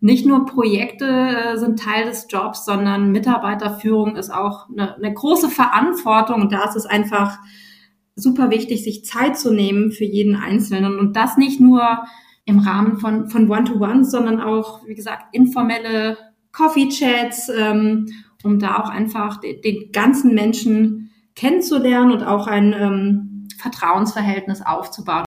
nicht nur Projekte äh, sind Teil des Jobs, sondern Mitarbeiterführung ist auch eine, eine große Verantwortung. Und da ist es einfach super wichtig, sich Zeit zu nehmen für jeden Einzelnen. Und das nicht nur im Rahmen von, von One-to-Ones, sondern auch, wie gesagt, informelle Coffee-Chats, ähm, um da auch einfach den, den, ganzen Menschen kennenzulernen und auch ein ähm, Vertrauensverhältnis aufzubauen.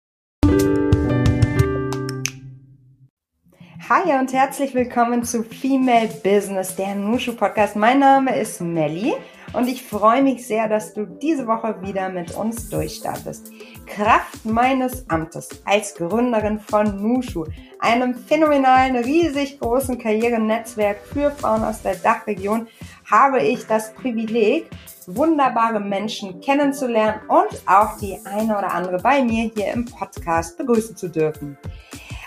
Hi und herzlich willkommen zu Female Business, der Nushu Podcast. Mein Name ist Melly und ich freue mich sehr, dass du diese Woche wieder mit uns durchstartest. Kraft meines Amtes als Gründerin von Nushu, einem phänomenalen, riesig großen Karrierenetzwerk für Frauen aus der Dachregion, habe ich das Privileg, wunderbare Menschen kennenzulernen und auch die eine oder andere bei mir hier im Podcast begrüßen zu dürfen.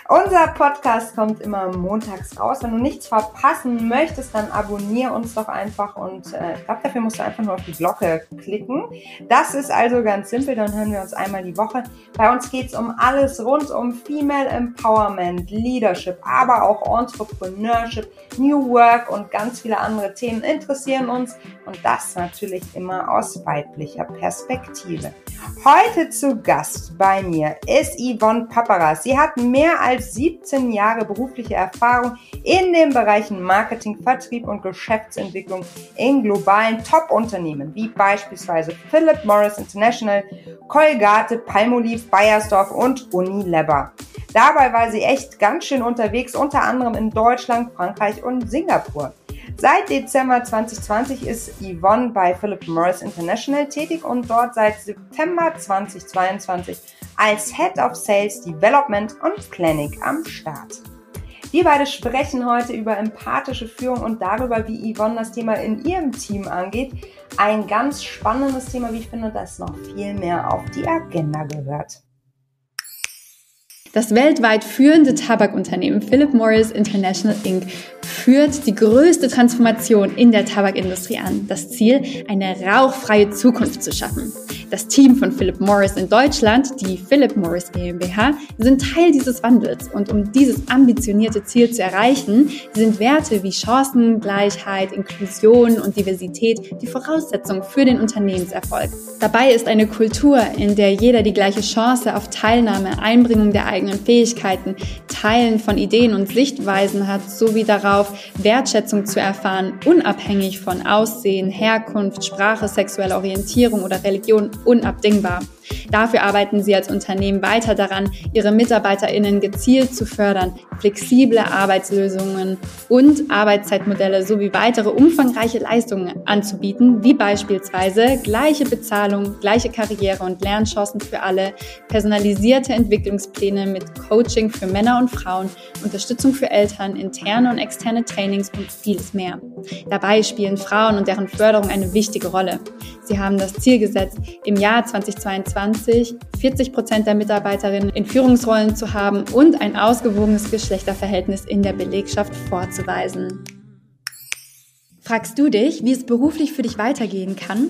Unser Podcast kommt immer montags raus. Wenn du nichts verpassen möchtest, dann abonniere uns doch einfach und äh, ich glaube, dafür musst du einfach nur auf die Glocke klicken. Das ist also ganz simpel, dann hören wir uns einmal die Woche. Bei uns geht's um alles rund um Female Empowerment, Leadership, aber auch Entrepreneurship, New Work und ganz viele andere Themen interessieren uns und das natürlich immer aus weiblicher Perspektive. Heute zu Gast bei mir ist Yvonne Paparas. Sie hat mehr als 17 Jahre berufliche Erfahrung in den Bereichen Marketing, Vertrieb und Geschäftsentwicklung in globalen Top-Unternehmen wie beispielsweise Philip Morris International, Colgate, Palmolive, Bayersdorf und Unilever. Dabei war sie echt ganz schön unterwegs, unter anderem in Deutschland, Frankreich und Singapur. Seit Dezember 2020 ist Yvonne bei Philip Morris International tätig und dort seit September 2022 als Head of Sales Development und Planning am Start. Wir beide sprechen heute über empathische Führung und darüber, wie Yvonne das Thema in ihrem Team angeht. Ein ganz spannendes Thema, wie ich finde, das noch viel mehr auf die Agenda gehört. Das weltweit führende Tabakunternehmen Philip Morris International Inc führt die größte Transformation in der Tabakindustrie an. Das Ziel, eine rauchfreie Zukunft zu schaffen. Das Team von Philip Morris in Deutschland, die Philip Morris GmbH, sind Teil dieses Wandels. Und um dieses ambitionierte Ziel zu erreichen, sind Werte wie Chancengleichheit, Inklusion und Diversität die Voraussetzung für den Unternehmenserfolg. Dabei ist eine Kultur, in der jeder die gleiche Chance auf Teilnahme, Einbringung der eigenen Fähigkeiten, Teilen von Ideen und Sichtweisen hat, sowie darauf, Wertschätzung zu erfahren, unabhängig von Aussehen, Herkunft, Sprache, sexueller Orientierung oder Religion unabdingbar. Dafür arbeiten sie als Unternehmen weiter daran, ihre MitarbeiterInnen gezielt zu fördern, flexible Arbeitslösungen und Arbeitszeitmodelle sowie weitere umfangreiche Leistungen anzubieten, wie beispielsweise gleiche Bezahlung, gleiche Karriere und Lernchancen für alle, personalisierte Entwicklungspläne mit Coaching für Männer und Frauen, Unterstützung für Eltern, interne und externe Trainings und vieles mehr. Dabei spielen Frauen und deren Förderung eine wichtige Rolle. Sie haben das Ziel gesetzt, im Jahr 2022 2020 40 Prozent der Mitarbeiterinnen in Führungsrollen zu haben und ein ausgewogenes Geschlechterverhältnis in der Belegschaft vorzuweisen. Fragst du dich, wie es beruflich für dich weitergehen kann?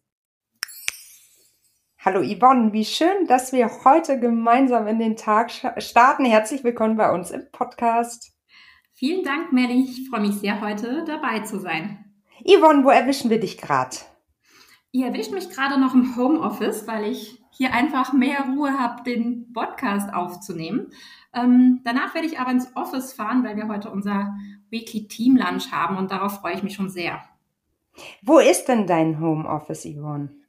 Hallo Yvonne, wie schön, dass wir heute gemeinsam in den Tag starten. Herzlich willkommen bei uns im Podcast. Vielen Dank, Melly. Ich freue mich sehr, heute dabei zu sein. Yvonne, wo erwischen wir dich gerade? Ihr erwischt mich gerade noch im Homeoffice, weil ich hier einfach mehr Ruhe habe, den Podcast aufzunehmen. Ähm, danach werde ich aber ins Office fahren, weil wir heute unser Weekly Team Lunch haben und darauf freue ich mich schon sehr. Wo ist denn dein Homeoffice, Yvonne?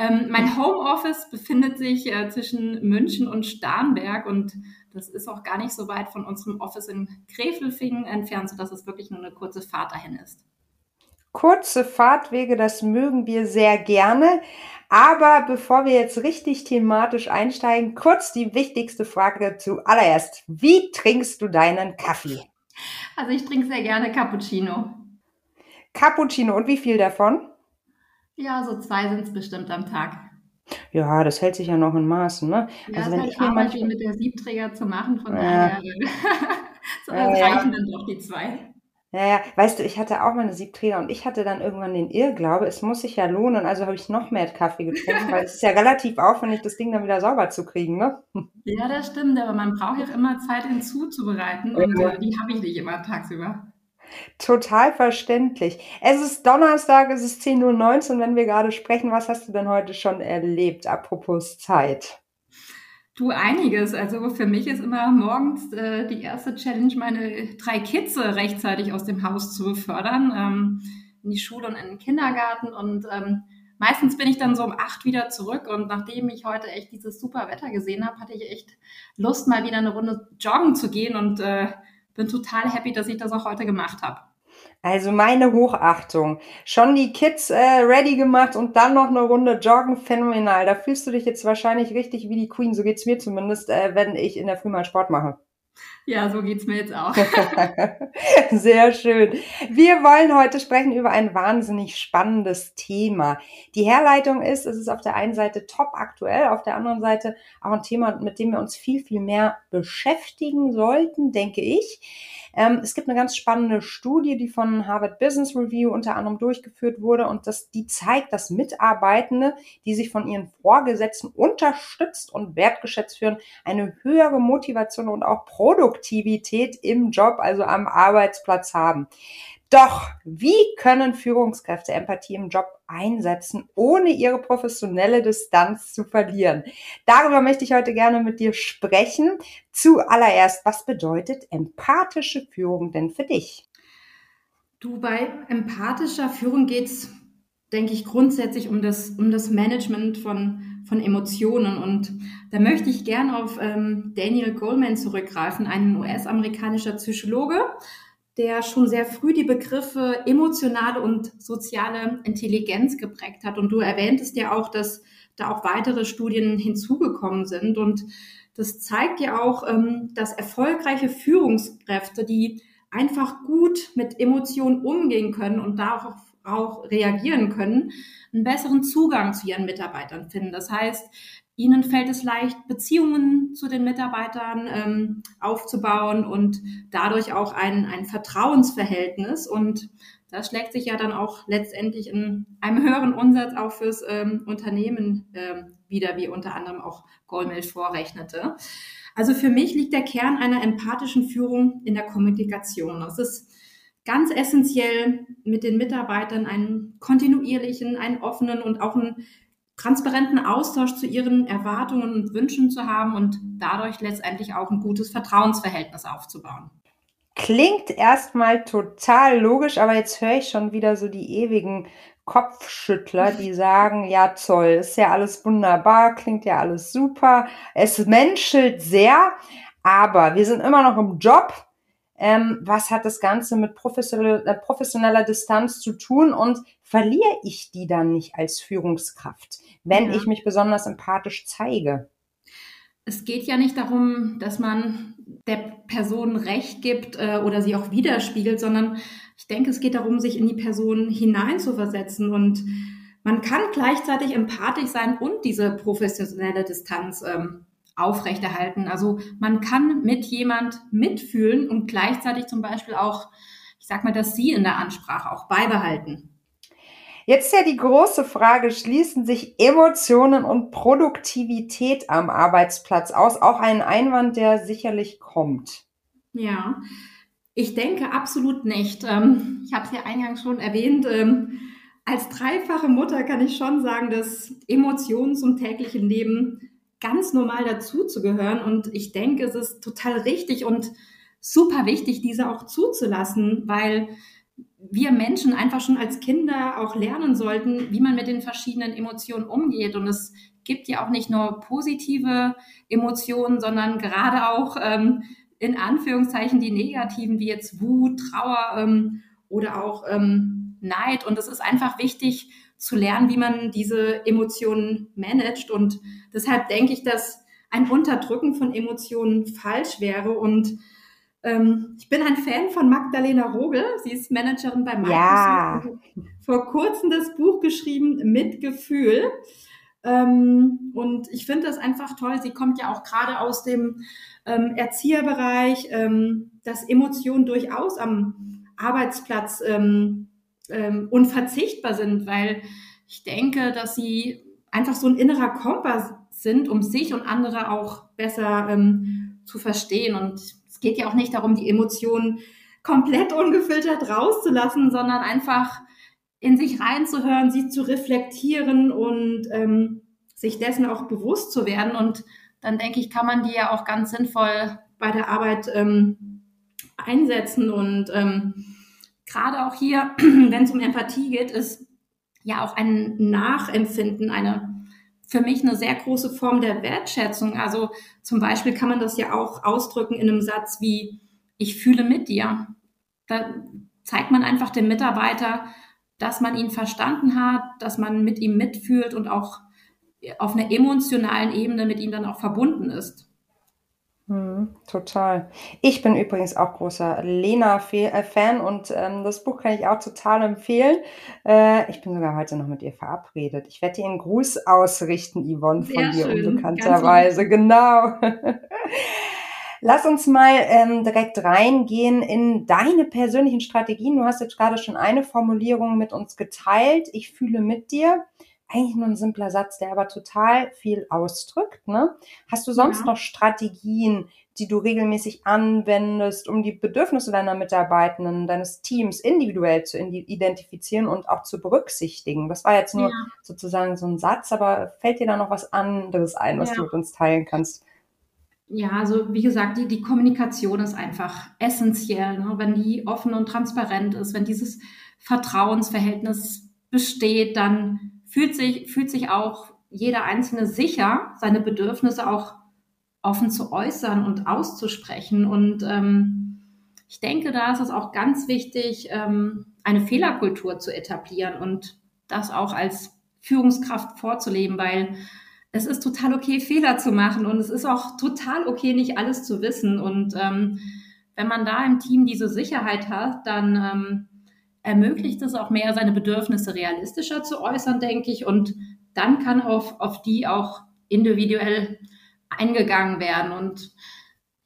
Ähm, mein Homeoffice befindet sich äh, zwischen München und Starnberg und das ist auch gar nicht so weit von unserem Office in Krefelfingen entfernt, sodass es wirklich nur eine kurze Fahrt dahin ist. Kurze Fahrtwege, das mögen wir sehr gerne. Aber bevor wir jetzt richtig thematisch einsteigen, kurz die wichtigste Frage zuallererst. Wie trinkst du deinen Kaffee? Also ich trinke sehr gerne Cappuccino. Cappuccino und wie viel davon? Ja, so zwei sind es bestimmt am Tag. Ja, das hält sich ja noch in Maßen, ne? Ja, also wenn halt ich mir Arbeit, manchmal... mit der Siebträger zu machen, von ja. daher so, ja, reichen dann doch die zwei. Ja, ja, weißt du, ich hatte auch meine Siebträger und ich hatte dann irgendwann den Irrglaube, es muss sich ja lohnen, also habe ich noch mehr Kaffee getrunken, weil es ist ja relativ aufwendig, das Ding dann wieder sauber zu kriegen, ne? Ja, das stimmt, aber man braucht ja immer Zeit hinzuzubereiten und äh, die habe ich nicht immer tagsüber. Total verständlich. Es ist Donnerstag, es ist 10.19 Uhr, wenn wir gerade sprechen. Was hast du denn heute schon erlebt, apropos Zeit? Du einiges. Also für mich ist immer morgens äh, die erste Challenge, meine drei Kids rechtzeitig aus dem Haus zu befördern, ähm, in die Schule und in den Kindergarten. Und ähm, meistens bin ich dann so um acht wieder zurück. Und nachdem ich heute echt dieses super Wetter gesehen habe, hatte ich echt Lust, mal wieder eine Runde joggen zu gehen und äh, bin total happy, dass ich das auch heute gemacht habe. Also meine Hochachtung. Schon die Kids äh, ready gemacht und dann noch eine Runde joggen, phänomenal. Da fühlst du dich jetzt wahrscheinlich richtig wie die Queen. So geht's mir zumindest, äh, wenn ich in der Früh mal Sport mache. Ja, so geht's mir jetzt auch. Sehr schön. Wir wollen heute sprechen über ein wahnsinnig spannendes Thema. Die Herleitung ist, es ist auf der einen Seite top aktuell, auf der anderen Seite auch ein Thema, mit dem wir uns viel, viel mehr beschäftigen sollten, denke ich. Ähm, es gibt eine ganz spannende Studie, die von Harvard Business Review unter anderem durchgeführt wurde und das, die zeigt, dass Mitarbeitende, die sich von ihren Vorgesetzten unterstützt und wertgeschätzt führen, eine höhere Motivation und auch Produktivität im Job, also am Arbeitsplatz haben. Doch, wie können Führungskräfte Empathie im Job einsetzen, ohne ihre professionelle Distanz zu verlieren? Darüber möchte ich heute gerne mit dir sprechen. Zuallererst, was bedeutet empathische Führung denn für dich? Du, bei empathischer Führung geht es, denke ich, grundsätzlich um das, um das Management von, von Emotionen. Und da möchte ich gern auf ähm, Daniel Goleman zurückgreifen, ein US-amerikanischer Psychologe der schon sehr früh die Begriffe emotionale und soziale Intelligenz geprägt hat. Und du erwähntest ja auch, dass da auch weitere Studien hinzugekommen sind. Und das zeigt ja auch, ähm, dass erfolgreiche Führungskräfte, die einfach gut mit Emotionen umgehen können und darauf auch reagieren können, einen besseren Zugang zu ihren Mitarbeitern finden. Das heißt, Ihnen fällt es leicht, Beziehungen zu den Mitarbeitern ähm, aufzubauen und dadurch auch ein, ein Vertrauensverhältnis. Und das schlägt sich ja dann auch letztendlich in einem höheren Umsatz auch fürs ähm, Unternehmen ähm, wieder, wie unter anderem auch Goldmill vorrechnete. Also für mich liegt der Kern einer empathischen Führung in der Kommunikation. Es ist ganz essentiell, mit den Mitarbeitern einen kontinuierlichen, einen offenen und auch einen transparenten Austausch zu ihren Erwartungen und Wünschen zu haben und dadurch letztendlich auch ein gutes Vertrauensverhältnis aufzubauen. Klingt erstmal total logisch, aber jetzt höre ich schon wieder so die ewigen Kopfschüttler, die sagen, ja Zoll, ist ja alles wunderbar, klingt ja alles super, es menschelt sehr, aber wir sind immer noch im Job. Ähm, was hat das Ganze mit professioneller, äh, professioneller Distanz zu tun und verliere ich die dann nicht als Führungskraft? wenn ja. ich mich besonders empathisch zeige. es geht ja nicht darum, dass man der Person Recht gibt äh, oder sie auch widerspiegelt, sondern ich denke, es geht darum, sich in die Person hineinzuversetzen und man kann gleichzeitig empathisch sein und diese professionelle Distanz ähm, aufrechterhalten. Also man kann mit jemand mitfühlen und gleichzeitig zum Beispiel auch, ich sag mal, das Sie in der Ansprache auch beibehalten. Jetzt ja die große Frage, schließen sich Emotionen und Produktivität am Arbeitsplatz aus? Auch ein Einwand, der sicherlich kommt. Ja, ich denke absolut nicht. Ähm, ich habe es ja eingangs schon erwähnt. Ähm, als dreifache Mutter kann ich schon sagen, dass Emotionen zum täglichen Leben ganz normal dazu zu gehören. Und ich denke, es ist total richtig und super wichtig, diese auch zuzulassen, weil wir Menschen einfach schon als Kinder auch lernen sollten, wie man mit den verschiedenen Emotionen umgeht. Und es gibt ja auch nicht nur positive Emotionen, sondern gerade auch ähm, in Anführungszeichen die negativen, wie jetzt Wut, Trauer ähm, oder auch ähm, Neid. Und es ist einfach wichtig zu lernen, wie man diese Emotionen managt. Und deshalb denke ich, dass ein Unterdrücken von Emotionen falsch wäre und ähm, ich bin ein Fan von Magdalena Rogel. Sie ist Managerin bei Microsoft. Ja. Vor kurzem das Buch geschrieben Mitgefühl. Ähm, und ich finde das einfach toll. Sie kommt ja auch gerade aus dem ähm, Erzieherbereich, ähm, dass Emotionen durchaus am Arbeitsplatz ähm, ähm, unverzichtbar sind, weil ich denke, dass sie einfach so ein innerer Kompass sind, um sich und andere auch besser ähm, zu verstehen. Und es geht ja auch nicht darum, die Emotionen komplett ungefiltert rauszulassen, sondern einfach in sich reinzuhören, sie zu reflektieren und ähm, sich dessen auch bewusst zu werden. Und dann denke ich, kann man die ja auch ganz sinnvoll bei der Arbeit ähm, einsetzen. Und ähm, gerade auch hier, wenn es um Empathie geht, ist ja auch ein Nachempfinden, eine für mich eine sehr große Form der Wertschätzung. Also zum Beispiel kann man das ja auch ausdrücken in einem Satz wie, ich fühle mit dir. Da zeigt man einfach dem Mitarbeiter, dass man ihn verstanden hat, dass man mit ihm mitfühlt und auch auf einer emotionalen Ebene mit ihm dann auch verbunden ist. Hm, total. Ich bin übrigens auch großer Lena-Fan äh, und ähm, das Buch kann ich auch total empfehlen. Äh, ich bin sogar heute noch mit ihr verabredet. Ich werde dir einen Gruß ausrichten, Yvonne, von Sehr dir schön. unbekannterweise. Genau. Lass uns mal ähm, direkt reingehen in deine persönlichen Strategien. Du hast jetzt gerade schon eine Formulierung mit uns geteilt. Ich fühle mit dir eigentlich nur ein simpler Satz, der aber total viel ausdrückt. Ne? Hast du sonst ja. noch Strategien, die du regelmäßig anwendest, um die Bedürfnisse deiner Mitarbeitenden, deines Teams individuell zu identifizieren und auch zu berücksichtigen? Das war jetzt nur ja. sozusagen so ein Satz, aber fällt dir da noch was anderes ein, was ja. du mit uns teilen kannst? Ja, also wie gesagt, die, die Kommunikation ist einfach essentiell. Ne? Wenn die offen und transparent ist, wenn dieses Vertrauensverhältnis besteht, dann fühlt sich, fühlt sich auch jeder Einzelne sicher, seine Bedürfnisse auch offen zu äußern und auszusprechen. Und ähm, ich denke, da ist es auch ganz wichtig, ähm, eine Fehlerkultur zu etablieren und das auch als Führungskraft vorzuleben, weil es ist total okay, Fehler zu machen und es ist auch total okay, nicht alles zu wissen. Und ähm, wenn man da im Team diese Sicherheit hat, dann ähm, ermöglicht es auch mehr, seine Bedürfnisse realistischer zu äußern, denke ich. Und dann kann auf, auf die auch individuell eingegangen werden. Und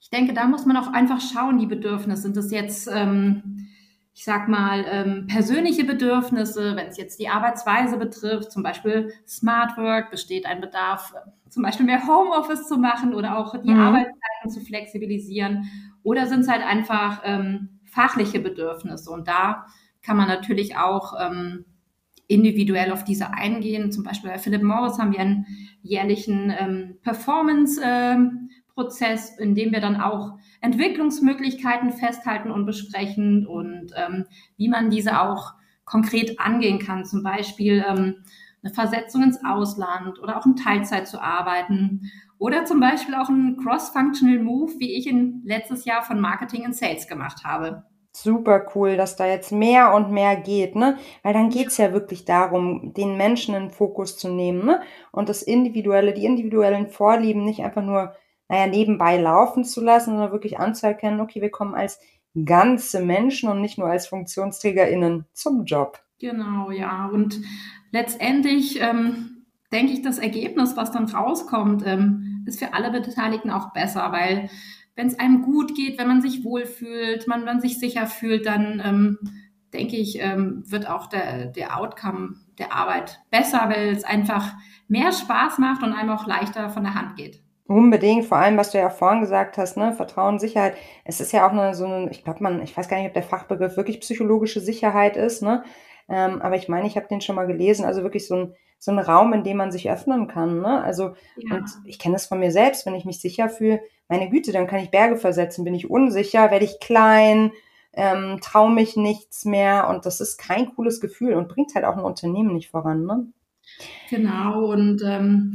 ich denke, da muss man auch einfach schauen, die Bedürfnisse. Sind das jetzt, ähm, ich sag mal, ähm, persönliche Bedürfnisse, wenn es jetzt die Arbeitsweise betrifft, zum Beispiel Smart Work, besteht ein Bedarf, zum Beispiel mehr Homeoffice zu machen oder auch die mhm. Arbeitszeiten zu flexibilisieren? Oder sind es halt einfach ähm, fachliche Bedürfnisse? Und da kann man natürlich auch ähm, individuell auf diese eingehen. Zum Beispiel bei Philip Morris haben wir einen jährlichen ähm, Performance-Prozess, ähm, in dem wir dann auch Entwicklungsmöglichkeiten festhalten und besprechen und ähm, wie man diese auch konkret angehen kann. Zum Beispiel ähm, eine Versetzung ins Ausland oder auch in Teilzeit zu arbeiten oder zum Beispiel auch einen Cross-Functional Move, wie ich ihn letztes Jahr von Marketing und Sales gemacht habe super cool, dass da jetzt mehr und mehr geht, ne? Weil dann geht's ja wirklich darum, den Menschen in den Fokus zu nehmen, ne? Und das Individuelle, die individuellen Vorlieben nicht einfach nur naja, nebenbei laufen zu lassen, sondern wirklich anzuerkennen, okay, wir kommen als ganze Menschen und nicht nur als FunktionsträgerInnen zum Job. Genau, ja. Und letztendlich ähm, denke ich, das Ergebnis, was dann rauskommt, ähm, ist für alle Beteiligten auch besser, weil wenn es einem gut geht, wenn man sich wohlfühlt, man, man sich sicher fühlt, dann ähm, denke ich, ähm, wird auch der, der Outcome der Arbeit besser, weil es einfach mehr Spaß macht und einem auch leichter von der Hand geht. Unbedingt, vor allem, was du ja vorhin gesagt hast, ne, Vertrauen, Sicherheit. Es ist ja auch eine, so eine, ich glaube, man, ich weiß gar nicht, ob der Fachbegriff wirklich psychologische Sicherheit ist, ne? Ähm, aber ich meine, ich habe den schon mal gelesen, also wirklich so ein, so ein Raum, in dem man sich öffnen kann, ne? Also, ja. und ich kenne das von mir selbst, wenn ich mich sicher fühle, meine Güte, dann kann ich Berge versetzen, bin ich unsicher, werde ich klein, ähm, traue mich nichts mehr und das ist kein cooles Gefühl und bringt halt auch ein Unternehmen nicht voran, ne? Genau, und ähm,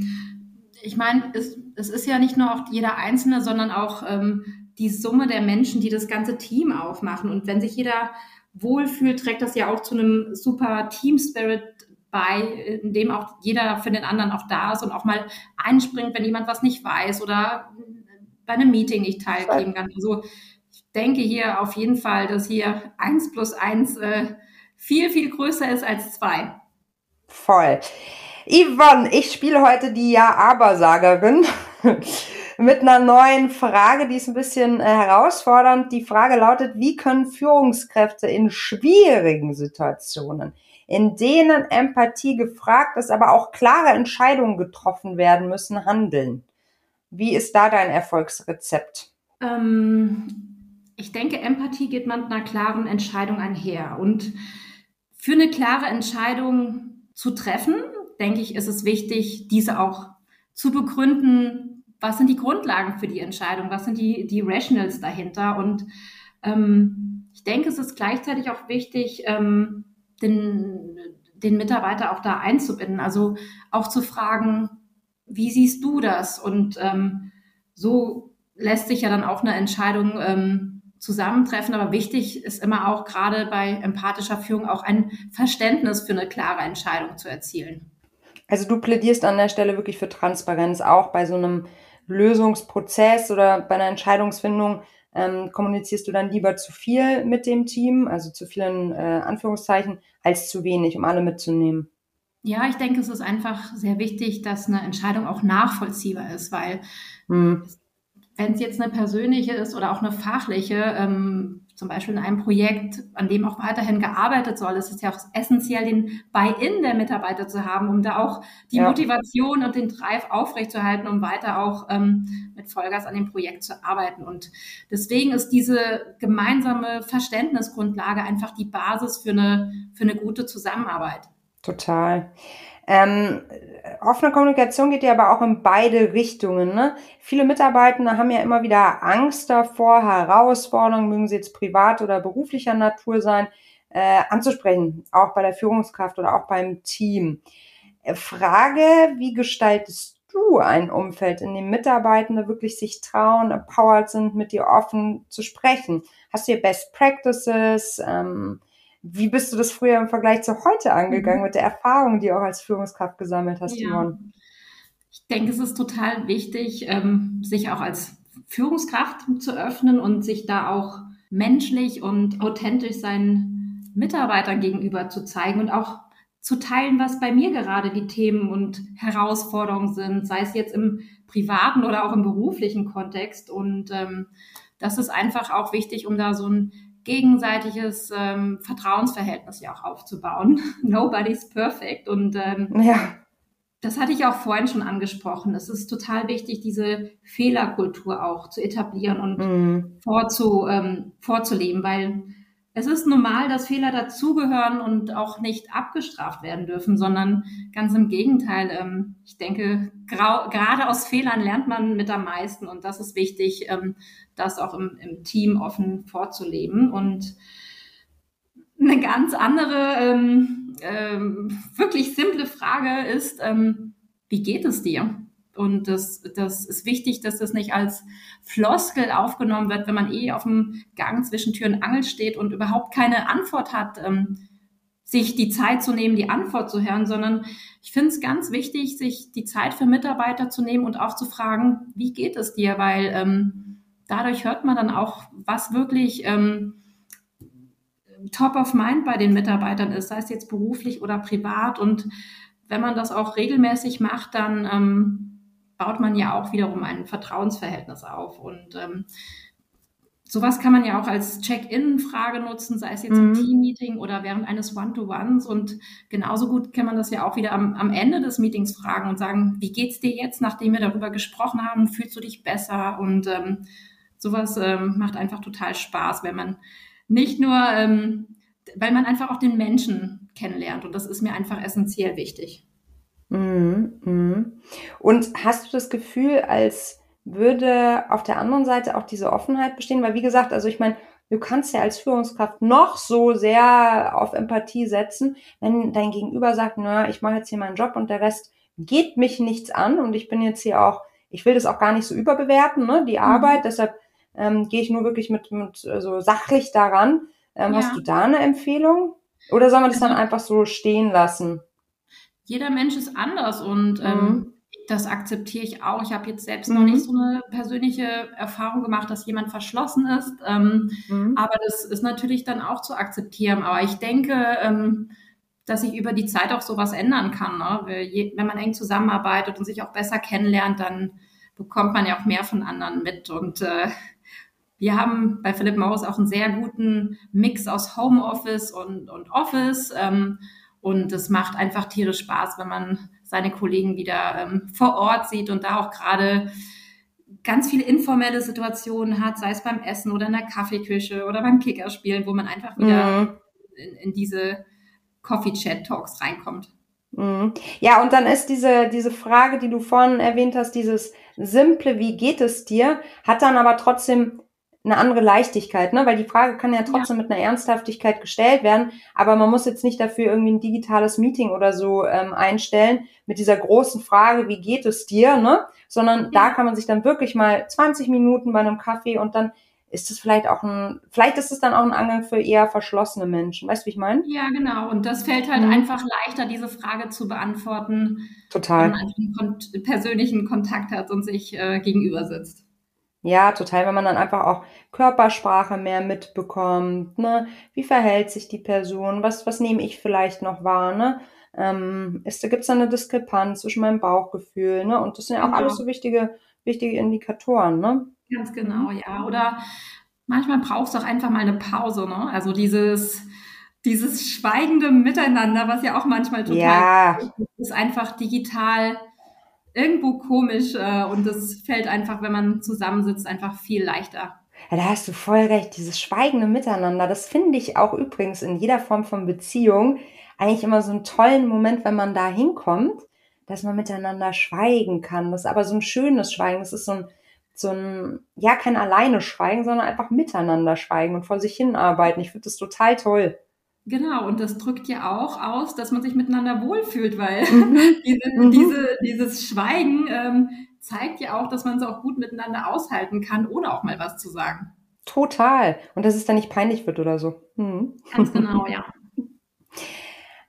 ich meine, es, es ist ja nicht nur auch jeder Einzelne, sondern auch ähm, die Summe der Menschen, die das ganze Team aufmachen. Und wenn sich jeder wohlfühlt, trägt das ja auch zu einem super Team-Spirit bei, in dem auch jeder für den anderen auch da ist und auch mal einspringt, wenn jemand was nicht weiß oder bei einem Meeting nicht teilnehmen kann. Also ich denke hier auf jeden Fall, dass hier eins plus eins äh, viel, viel größer ist als zwei. Voll. Yvonne, ich spiele heute die Ja-Aber-Sagerin mit einer neuen Frage, die ist ein bisschen äh, herausfordernd. Die Frage lautet, wie können Führungskräfte in schwierigen Situationen, in denen Empathie gefragt ist, aber auch klare Entscheidungen getroffen werden müssen, handeln? Wie ist da dein Erfolgsrezept? Ähm, ich denke, Empathie geht mit einer klaren Entscheidung einher. Und für eine klare Entscheidung zu treffen, denke ich, ist es wichtig, diese auch zu begründen. Was sind die Grundlagen für die Entscheidung? Was sind die, die Rationals dahinter? Und ähm, ich denke, es ist gleichzeitig auch wichtig, ähm, den, den Mitarbeiter auch da einzubinden. Also auch zu fragen, wie siehst du das? Und ähm, so lässt sich ja dann auch eine Entscheidung ähm, zusammentreffen. Aber wichtig ist immer auch gerade bei empathischer Führung auch ein Verständnis für eine klare Entscheidung zu erzielen. Also du plädierst an der Stelle wirklich für Transparenz, auch bei so einem Lösungsprozess oder bei einer Entscheidungsfindung. Ähm, kommunizierst du dann lieber zu viel mit dem Team, also zu vielen äh, Anführungszeichen, als zu wenig, um alle mitzunehmen? Ja, ich denke, es ist einfach sehr wichtig, dass eine Entscheidung auch nachvollziehbar ist, weil hm. wenn es jetzt eine persönliche ist oder auch eine fachliche, ähm, zum Beispiel in einem Projekt, an dem auch weiterhin gearbeitet soll, ist es ja auch essentiell, den Buy-in der Mitarbeiter zu haben, um da auch die ja. Motivation und den Drive aufrechtzuerhalten, um weiter auch ähm, mit Vollgas an dem Projekt zu arbeiten. Und deswegen ist diese gemeinsame Verständnisgrundlage einfach die Basis für eine, für eine gute Zusammenarbeit. Total. Ähm, offene Kommunikation geht ja aber auch in beide Richtungen. Ne? Viele Mitarbeitende haben ja immer wieder Angst davor, Herausforderungen, mögen sie jetzt privat oder beruflicher Natur sein, äh, anzusprechen, auch bei der Führungskraft oder auch beim Team. Äh, Frage, wie gestaltest du ein Umfeld, in dem Mitarbeitende wirklich sich trauen, empowered sind, mit dir offen zu sprechen? Hast du hier Best Practices? Ähm, wie bist du das früher im Vergleich zu heute angegangen, mhm. mit der Erfahrung, die du auch als Führungskraft gesammelt hast, ja. Yvonne? Ich denke, es ist total wichtig, ähm, sich auch als Führungskraft zu öffnen und sich da auch menschlich und authentisch seinen Mitarbeitern gegenüber zu zeigen und auch zu teilen, was bei mir gerade die Themen und Herausforderungen sind, sei es jetzt im privaten oder auch im beruflichen Kontext. Und ähm, das ist einfach auch wichtig, um da so ein gegenseitiges ähm, Vertrauensverhältnis ja auch aufzubauen. Nobody's perfect. Und ähm, ja. das hatte ich auch vorhin schon angesprochen. Es ist total wichtig, diese Fehlerkultur auch zu etablieren und mhm. vorzu, ähm, vorzuleben, weil es ist normal, dass Fehler dazugehören und auch nicht abgestraft werden dürfen, sondern ganz im Gegenteil. Ähm, ich denke, gerade aus Fehlern lernt man mit am meisten und das ist wichtig, ähm, das auch im, im Team offen vorzuleben. Und eine ganz andere, ähm, ähm, wirklich simple Frage ist, ähm, wie geht es dir? Und das, das ist wichtig, dass das nicht als Floskel aufgenommen wird, wenn man eh auf dem Gang zwischen Tür und Angel steht und überhaupt keine Antwort hat, ähm, sich die Zeit zu nehmen, die Antwort zu hören, sondern ich finde es ganz wichtig, sich die Zeit für Mitarbeiter zu nehmen und auch zu fragen, wie geht es dir? Weil ähm, dadurch hört man dann auch, was wirklich ähm, top of mind bei den Mitarbeitern ist, sei es jetzt beruflich oder privat. Und wenn man das auch regelmäßig macht, dann ähm, baut man ja auch wiederum ein Vertrauensverhältnis auf. Und ähm, sowas kann man ja auch als Check-in-Frage nutzen, sei es jetzt mhm. im Team-Meeting oder während eines One-to-Ones. Und genauso gut kann man das ja auch wieder am, am Ende des Meetings fragen und sagen, wie geht's dir jetzt, nachdem wir darüber gesprochen haben? Fühlst du dich besser? Und ähm, sowas ähm, macht einfach total Spaß, wenn man nicht nur, ähm, weil man einfach auch den Menschen kennenlernt und das ist mir einfach essentiell wichtig. Mhm, mhm. Und hast du das Gefühl, als würde auf der anderen Seite auch diese Offenheit bestehen? Weil wie gesagt, also ich meine, du kannst ja als Führungskraft noch so sehr auf Empathie setzen, wenn dein Gegenüber sagt, naja, ich mache jetzt hier meinen Job und der Rest geht mich nichts an und ich bin jetzt hier auch, ich will das auch gar nicht so überbewerten, ne, die mhm. Arbeit, deshalb ähm, gehe ich nur wirklich mit, mit so also sachlich daran. Ähm, ja. Hast du da eine Empfehlung? Oder soll man das dann also einfach so stehen lassen? Jeder Mensch ist anders und ähm, mhm. das akzeptiere ich auch. Ich habe jetzt selbst mhm. noch nicht so eine persönliche Erfahrung gemacht, dass jemand verschlossen ist. Ähm, mhm. Aber das ist natürlich dann auch zu akzeptieren. Aber ich denke, ähm, dass sich über die Zeit auch sowas ändern kann. Ne? Wenn man eng zusammenarbeitet und sich auch besser kennenlernt, dann bekommt man ja auch mehr von anderen mit. Und äh, wir haben bei Philip Morris auch einen sehr guten Mix aus Homeoffice und, und Office. Ähm, und es macht einfach tierisch Spaß, wenn man seine Kollegen wieder ähm, vor Ort sieht und da auch gerade ganz viele informelle Situationen hat, sei es beim Essen oder in der Kaffeeküche oder beim Kickerspielen, wo man einfach wieder mhm. in, in diese Coffee-Chat-Talks reinkommt. Mhm. Ja, und dann ist diese, diese Frage, die du vorhin erwähnt hast, dieses simple, wie geht es dir, hat dann aber trotzdem eine andere Leichtigkeit, ne? Weil die Frage kann ja trotzdem ja. mit einer Ernsthaftigkeit gestellt werden, aber man muss jetzt nicht dafür irgendwie ein digitales Meeting oder so ähm, einstellen mit dieser großen Frage, wie geht es dir, ne? Sondern ja. da kann man sich dann wirklich mal 20 Minuten bei einem Kaffee und dann ist es vielleicht auch ein, vielleicht ist es dann auch ein Angang für eher verschlossene Menschen. Weißt du, wie ich meine? Ja, genau. Und das fällt halt mhm. einfach leichter, diese Frage zu beantworten. Total. Wenn man einen persönlichen Kontakt hat und sich äh, gegenüber sitzt. Ja, total, wenn man dann einfach auch Körpersprache mehr mitbekommt, ne? Wie verhält sich die Person? Was, was nehme ich vielleicht noch wahr, ne? Ähm, ist, da gibt's da eine Diskrepanz zwischen meinem Bauchgefühl, ne? Und das sind ja auch genau. alles so wichtige, wichtige Indikatoren, ne? Ganz genau, ja. Oder manchmal brauchst du auch einfach mal eine Pause, ne? Also dieses, dieses schweigende Miteinander, was ja auch manchmal total ja. ist, einfach digital irgendwo komisch äh, und es fällt einfach, wenn man zusammensitzt, einfach viel leichter. Ja, da hast du voll recht. Dieses schweigende Miteinander, das finde ich auch übrigens in jeder Form von Beziehung eigentlich immer so einen tollen Moment, wenn man da hinkommt, dass man miteinander schweigen kann. Das ist aber so ein schönes Schweigen. Das ist so ein, so ein, ja, kein alleine Schweigen, sondern einfach miteinander schweigen und vor sich hinarbeiten. Ich finde das total toll. Genau, und das drückt ja auch aus, dass man sich miteinander wohlfühlt, weil mhm. diese, mhm. diese, dieses Schweigen ähm, zeigt ja auch, dass man es auch gut miteinander aushalten kann, ohne auch mal was zu sagen. Total. Und dass es dann nicht peinlich wird oder so. Mhm. Ganz genau, ja.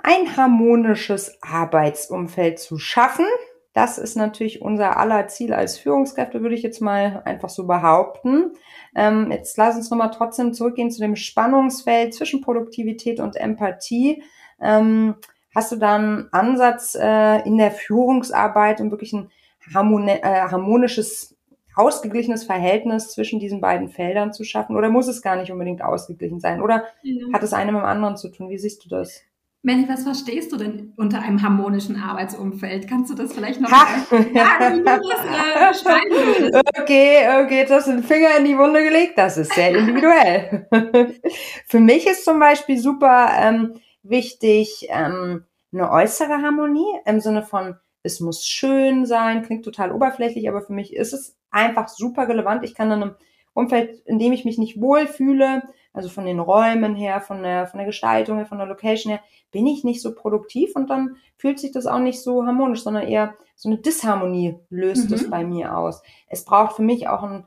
Ein harmonisches Arbeitsumfeld zu schaffen, das ist natürlich unser aller Ziel als Führungskräfte, würde ich jetzt mal einfach so behaupten. Ähm, jetzt lass uns nochmal trotzdem zurückgehen zu dem Spannungsfeld zwischen Produktivität und Empathie. Ähm, hast du da einen Ansatz äh, in der Führungsarbeit, um wirklich ein harmoni äh, harmonisches, ausgeglichenes Verhältnis zwischen diesen beiden Feldern zu schaffen? Oder muss es gar nicht unbedingt ausgeglichen sein? Oder mhm. hat es eine mit dem anderen zu tun? Wie siehst du das? Melly, was verstehst du denn unter einem harmonischen Arbeitsumfeld? Kannst du das vielleicht noch sagen, wie du das äh, okay, du hast den Finger in die Wunde gelegt. Das ist sehr individuell. Für mich ist zum Beispiel super ähm, wichtig ähm, eine äußere Harmonie im Sinne von, es muss schön sein, klingt total oberflächlich, aber für mich ist es einfach super relevant. Ich kann in einem Umfeld, in dem ich mich nicht wohlfühle, also von den Räumen her, von der, von der Gestaltung her, von der Location her, bin ich nicht so produktiv und dann fühlt sich das auch nicht so harmonisch, sondern eher so eine Disharmonie löst mhm. es bei mir aus. Es braucht für mich auch ein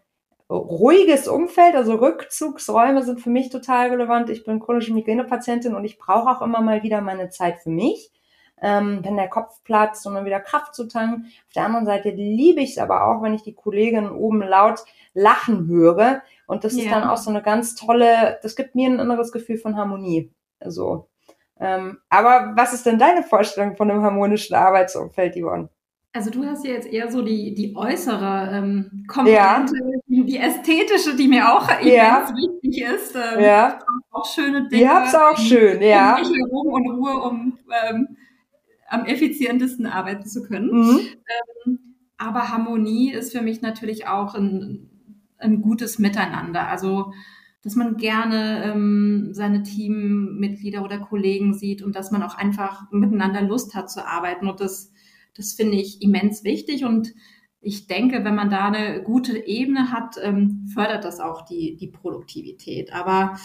ruhiges Umfeld, also Rückzugsräume sind für mich total relevant. Ich bin chronische Migränepatientin und ich brauche auch immer mal wieder meine Zeit für mich ähm, wenn der Kopf platzt und dann wieder Kraft zu tanken. Auf der anderen Seite liebe ich es aber auch, wenn ich die Kolleginnen oben laut lachen höre. Und das ja. ist dann auch so eine ganz tolle, das gibt mir ein anderes Gefühl von Harmonie. So. Ähm, aber was ist denn deine Vorstellung von einem harmonischen Arbeitsumfeld, Yvonne? Also du hast ja jetzt eher so die, die äußere ähm, Komponente, ja. die ästhetische, die mir auch ja. wichtig ist. Ähm, ja. Auch schöne Dinge. Ihr habt's auch schön, ja. Um Ruhe, um ähm, am effizientesten arbeiten zu können. Mhm. Ähm, aber Harmonie ist für mich natürlich auch ein, ein gutes Miteinander. Also dass man gerne ähm, seine Teammitglieder oder Kollegen sieht und dass man auch einfach miteinander Lust hat zu arbeiten. Und das, das finde ich immens wichtig. Und ich denke, wenn man da eine gute Ebene hat, ähm, fördert das auch die, die Produktivität. Aber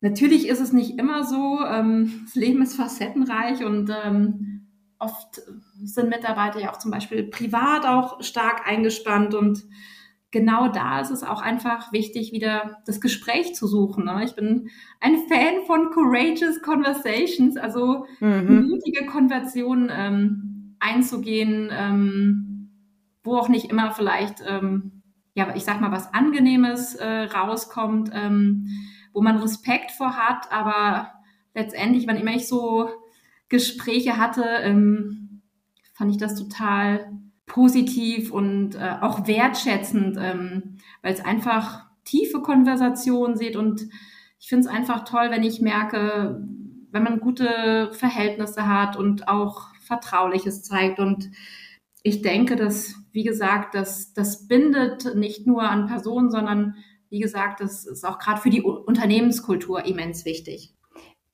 natürlich ist es nicht immer so. Ähm, das Leben ist facettenreich und ähm, oft sind Mitarbeiter ja auch zum Beispiel privat auch stark eingespannt und genau da ist es auch einfach wichtig, wieder das Gespräch zu suchen. Ne? Ich bin ein Fan von courageous conversations, also mhm. mutige Konversationen ähm, einzugehen, ähm, wo auch nicht immer vielleicht, ähm, ja, ich sag mal, was Angenehmes äh, rauskommt, ähm, wo man Respekt vor hat, aber letztendlich, wann immer ich so Gespräche hatte, ähm, fand ich das total positiv und äh, auch wertschätzend, ähm, weil es einfach tiefe Konversationen sieht. Und ich finde es einfach toll, wenn ich merke, wenn man gute Verhältnisse hat und auch Vertrauliches zeigt. Und ich denke, dass, wie gesagt, das, das bindet nicht nur an Personen, sondern wie gesagt, das ist auch gerade für die Unternehmenskultur immens wichtig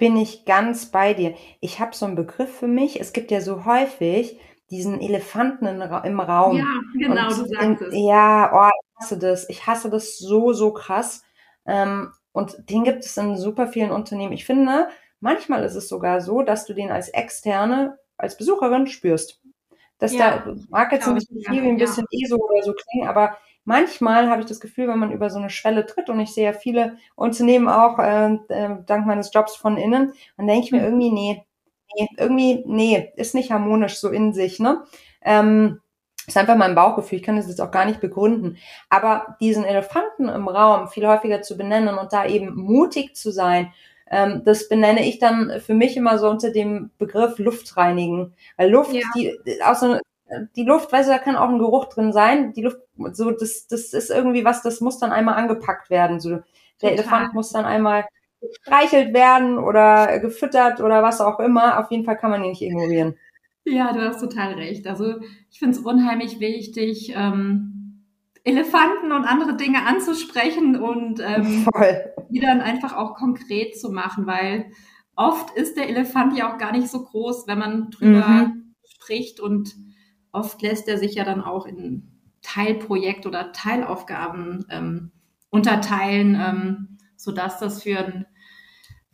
bin ich ganz bei dir. Ich habe so einen Begriff für mich. Es gibt ja so häufig diesen Elefanten im Raum. Ja, genau, und du sagst es. Ja, oh, ich hasse das. Ich hasse das so, so krass. Ähm, und den gibt es in super vielen Unternehmen. Ich finde, manchmal ist es sogar so, dass du den als Externe, als Besucherin spürst. Dass ja, da, mag jetzt ein bisschen viel wie ein bisschen. ESO oder so klingen, aber manchmal habe ich das Gefühl, wenn man über so eine Schwelle tritt, und ich sehe ja viele Unternehmen auch äh, äh, dank meines Jobs von innen, dann denke ich mir mhm. irgendwie, nee, nee, irgendwie, nee, ist nicht harmonisch so in sich, ne? Ähm, ist einfach mein Bauchgefühl, ich kann das jetzt auch gar nicht begründen. Aber diesen Elefanten im Raum viel häufiger zu benennen und da eben mutig zu sein, ähm, das benenne ich dann für mich immer so unter dem Begriff Luft reinigen. Weil Luft, ja. die, aus so, die Luft, weißt du, da kann auch ein Geruch drin sein. Die Luft, so, das, das ist irgendwie was, das muss dann einmal angepackt werden. So, der Total. Elefant muss dann einmal gestreichelt werden oder gefüttert oder was auch immer. Auf jeden Fall kann man ihn nicht ignorieren. Ja, du hast total recht. Also ich finde es unheimlich wichtig, ähm, Elefanten und andere Dinge anzusprechen und ähm, die dann einfach auch konkret zu machen, weil oft ist der Elefant ja auch gar nicht so groß, wenn man drüber mhm. spricht und oft lässt er sich ja dann auch in Teilprojekt oder Teilaufgaben ähm, unterteilen, ähm, sodass das für, ein,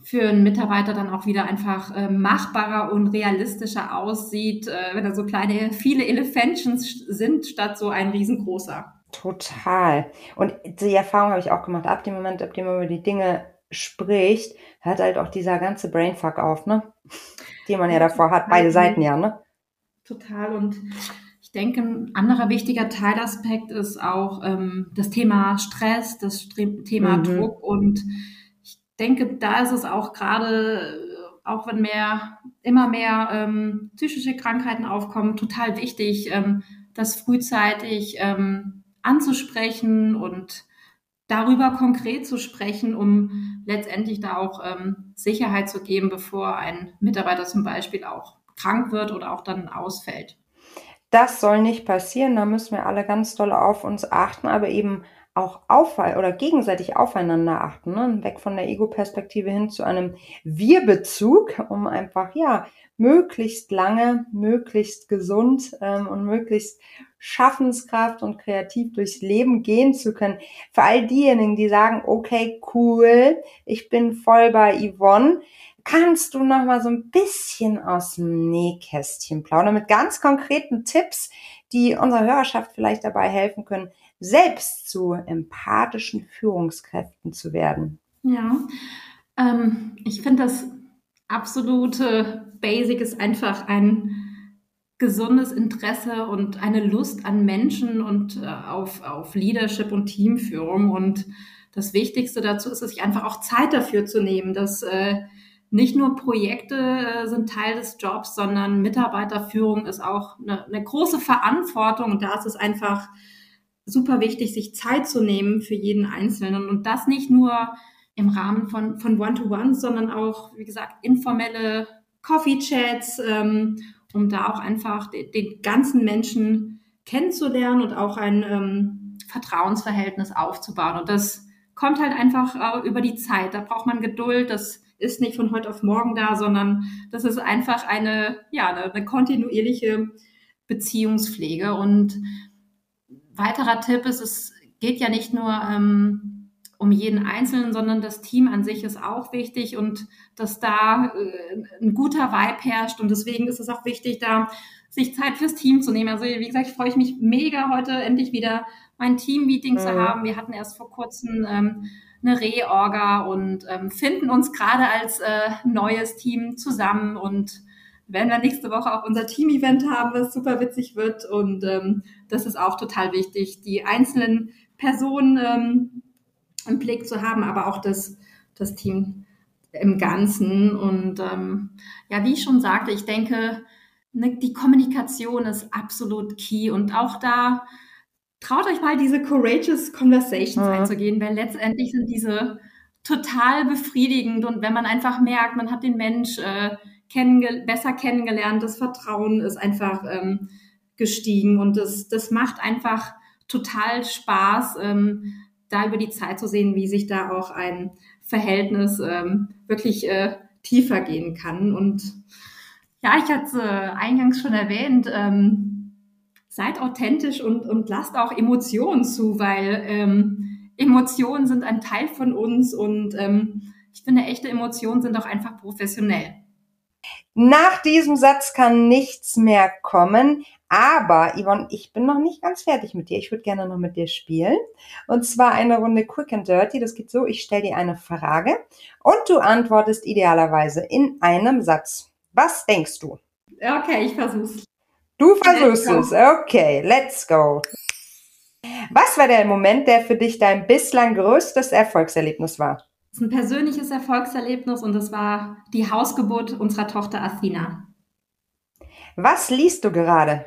für einen Mitarbeiter dann auch wieder einfach äh, machbarer und realistischer aussieht, äh, wenn da so kleine, viele Elefantions sind, statt so ein riesengroßer. Total. Und die Erfahrung habe ich auch gemacht. Ab dem Moment, ab dem man über die Dinge spricht, hört halt auch dieser ganze Brainfuck auf, ne? Den man ja davor hat, beide Seiten ja, ne? Total. Und ich denke, ein anderer wichtiger Teilaspekt ist auch ähm, das Thema Stress, das Thema mhm. Druck. Und ich denke, da ist es auch gerade, auch wenn mehr, immer mehr ähm, psychische Krankheiten aufkommen, total wichtig, ähm, das frühzeitig ähm, anzusprechen und darüber konkret zu sprechen, um letztendlich da auch ähm, Sicherheit zu geben, bevor ein Mitarbeiter zum Beispiel auch krank wird oder auch dann ausfällt. Das soll nicht passieren, da müssen wir alle ganz doll auf uns achten, aber eben auch auf oder gegenseitig aufeinander achten, ne? weg von der Ego-Perspektive hin zu einem Wir-Bezug, um einfach ja möglichst lange, möglichst gesund ähm, und möglichst Schaffenskraft und kreativ durchs Leben gehen zu können. Für all diejenigen, die sagen, okay, cool, ich bin voll bei Yvonne, kannst du noch mal so ein bisschen aus dem Nähkästchen plaudern mit ganz konkreten Tipps, die unserer Hörerschaft vielleicht dabei helfen können, selbst zu empathischen Führungskräften zu werden? Ja, ähm, ich finde das absolute Basic ist einfach ein gesundes Interesse und eine Lust an Menschen und äh, auf, auf Leadership und Teamführung. Und das Wichtigste dazu ist es, sich einfach auch Zeit dafür zu nehmen, dass äh, nicht nur Projekte äh, sind Teil des Jobs, sondern Mitarbeiterführung ist auch eine, eine große Verantwortung. Und da ist es einfach super wichtig, sich Zeit zu nehmen für jeden Einzelnen. Und das nicht nur im Rahmen von, von One-to-One, sondern auch, wie gesagt, informelle Coffee-Chats, ähm, um da auch einfach den, den, ganzen Menschen kennenzulernen und auch ein ähm, Vertrauensverhältnis aufzubauen. Und das kommt halt einfach äh, über die Zeit. Da braucht man Geduld. Das ist nicht von heute auf morgen da, sondern das ist einfach eine, ja, eine, eine kontinuierliche Beziehungspflege. Und weiterer Tipp ist, es geht ja nicht nur ähm, um jeden Einzelnen, sondern das Team an sich ist auch wichtig und dass da äh, ein guter Vibe herrscht. Und deswegen ist es auch wichtig, da sich Zeit fürs Team zu nehmen. Also wie gesagt, ich freue mich mega heute endlich wieder mein Team-Meeting mhm. zu haben. Wir hatten erst vor kurzem ähm, eine Reorga und ähm, finden uns gerade als äh, neues Team zusammen und werden wir nächste Woche auch unser Team-Event haben, was super witzig wird. Und ähm, das ist auch total wichtig, die einzelnen Personen ähm, im Blick zu haben, aber auch das, das Team im Ganzen. Und ähm, ja, wie ich schon sagte, ich denke, ne, die Kommunikation ist absolut key. Und auch da traut euch mal diese courageous Conversations mhm. einzugehen, weil letztendlich sind diese total befriedigend und wenn man einfach merkt, man hat den Mensch äh, kennenge besser kennengelernt, das Vertrauen ist einfach ähm, gestiegen und das, das macht einfach total Spaß, ähm, da über die Zeit zu sehen, wie sich da auch ein Verhältnis ähm, wirklich äh, tiefer gehen kann. Und ja, ich hatte es äh, eingangs schon erwähnt, ähm, seid authentisch und, und lasst auch Emotionen zu, weil ähm, Emotionen sind ein Teil von uns und ähm, ich finde, echte Emotionen sind auch einfach professionell. Nach diesem Satz kann nichts mehr kommen. Aber, Yvonne, ich bin noch nicht ganz fertig mit dir. Ich würde gerne noch mit dir spielen. Und zwar eine Runde Quick and Dirty. Das geht so, ich stelle dir eine Frage und du antwortest idealerweise in einem Satz. Was denkst du? Okay, ich versuch's. Du versuchst es. Okay, let's go. Was war der Moment, der für dich dein bislang größtes Erfolgserlebnis war? Das ist ein persönliches Erfolgserlebnis und das war die Hausgeburt unserer Tochter Athena. Was liest du gerade?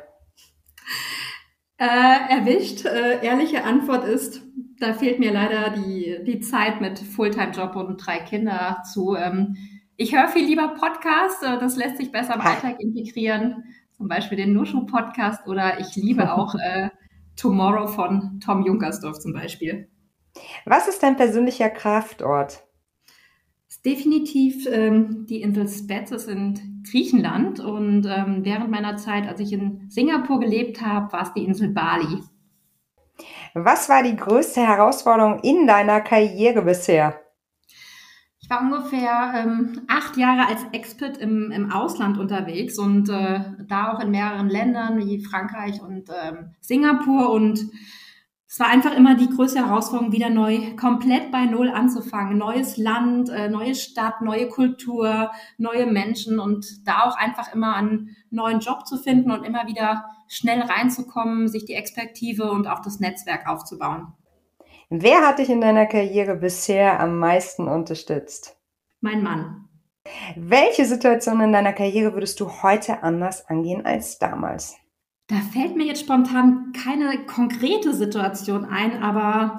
Äh, erwischt. Äh, ehrliche Antwort ist, da fehlt mir leider die, die Zeit mit Fulltime-Job und drei Kinder zu. Ähm, ich höre viel lieber Podcasts, äh, das lässt sich besser im Alltag integrieren zum Beispiel den Nushu-Podcast oder ich liebe auch äh, Tomorrow von Tom Junkersdorf zum Beispiel. Was ist dein persönlicher Kraftort? ist definitiv ähm, die Insel Spetses in Griechenland und ähm, während meiner Zeit, als ich in Singapur gelebt habe, war es die Insel Bali. Was war die größte Herausforderung in deiner Karriere bisher? War ungefähr ähm, acht Jahre als Expert im, im Ausland unterwegs und äh, da auch in mehreren Ländern wie Frankreich und ähm, Singapur und es war einfach immer die größte Herausforderung, wieder neu, komplett bei Null anzufangen. Neues Land, äh, neue Stadt, neue Kultur, neue Menschen und da auch einfach immer einen neuen Job zu finden und immer wieder schnell reinzukommen, sich die Expertise und auch das Netzwerk aufzubauen. Wer hat dich in deiner Karriere bisher am meisten unterstützt? Mein Mann. Welche Situation in deiner Karriere würdest du heute anders angehen als damals? Da fällt mir jetzt spontan keine konkrete Situation ein, aber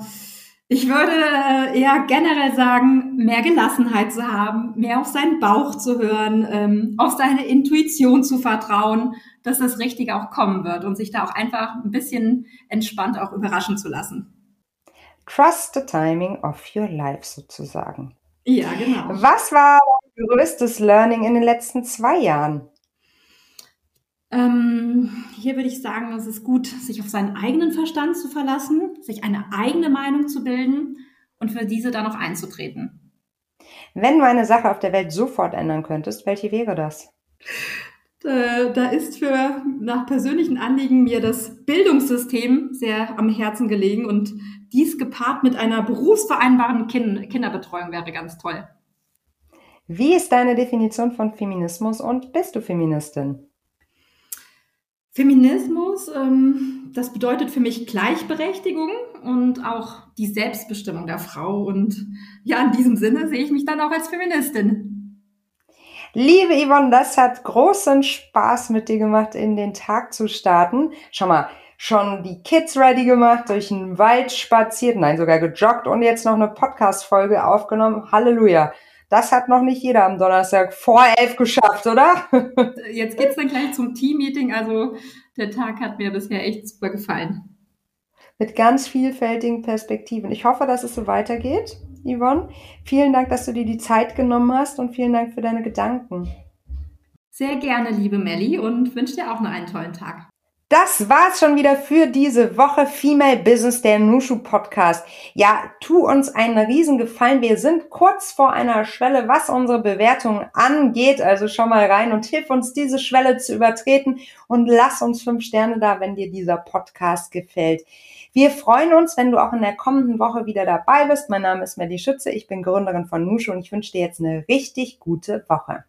ich würde äh, eher generell sagen, mehr Gelassenheit zu haben, mehr auf seinen Bauch zu hören, ähm, auf seine Intuition zu vertrauen, dass das Richtige auch kommen wird und sich da auch einfach ein bisschen entspannt auch überraschen zu lassen. Trust the timing of your life sozusagen. Ja, genau. Was war dein größtes Learning in den letzten zwei Jahren? Ähm, hier würde ich sagen, es ist gut, sich auf seinen eigenen Verstand zu verlassen, sich eine eigene Meinung zu bilden und für diese dann auch einzutreten. Wenn du eine Sache auf der Welt sofort ändern könntest, welche wäre das? Da ist für nach persönlichen Anliegen mir das Bildungssystem sehr am Herzen gelegen und dies gepaart mit einer berufsvereinbaren kind Kinderbetreuung wäre ganz toll. Wie ist deine Definition von Feminismus und bist du Feministin? Feminismus, ähm, das bedeutet für mich Gleichberechtigung und auch die Selbstbestimmung der Frau. Und ja, in diesem Sinne sehe ich mich dann auch als Feministin. Liebe Yvonne, das hat großen Spaß mit dir gemacht, in den Tag zu starten. Schau mal, schon die Kids ready gemacht, durch den Wald spaziert, nein, sogar gejoggt und jetzt noch eine Podcast-Folge aufgenommen. Halleluja. Das hat noch nicht jeder am Donnerstag vor elf geschafft, oder? Jetzt geht's dann gleich zum Team-Meeting. Also der Tag hat mir bisher echt super gefallen. Mit ganz vielfältigen Perspektiven. Ich hoffe, dass es so weitergeht. Yvonne. Vielen Dank, dass du dir die Zeit genommen hast und vielen Dank für deine Gedanken. Sehr gerne, liebe Melli, und wünsche dir auch noch einen tollen Tag. Das war's schon wieder für diese Woche Female Business, der Nushu Podcast. Ja, tu uns einen riesen Gefallen. Wir sind kurz vor einer Schwelle, was unsere Bewertung angeht. Also schau mal rein und hilf uns, diese Schwelle zu übertreten und lass uns fünf Sterne da, wenn dir dieser Podcast gefällt. Wir freuen uns, wenn du auch in der kommenden Woche wieder dabei bist. Mein Name ist Melly Schütze, ich bin Gründerin von Nushu und ich wünsche dir jetzt eine richtig gute Woche.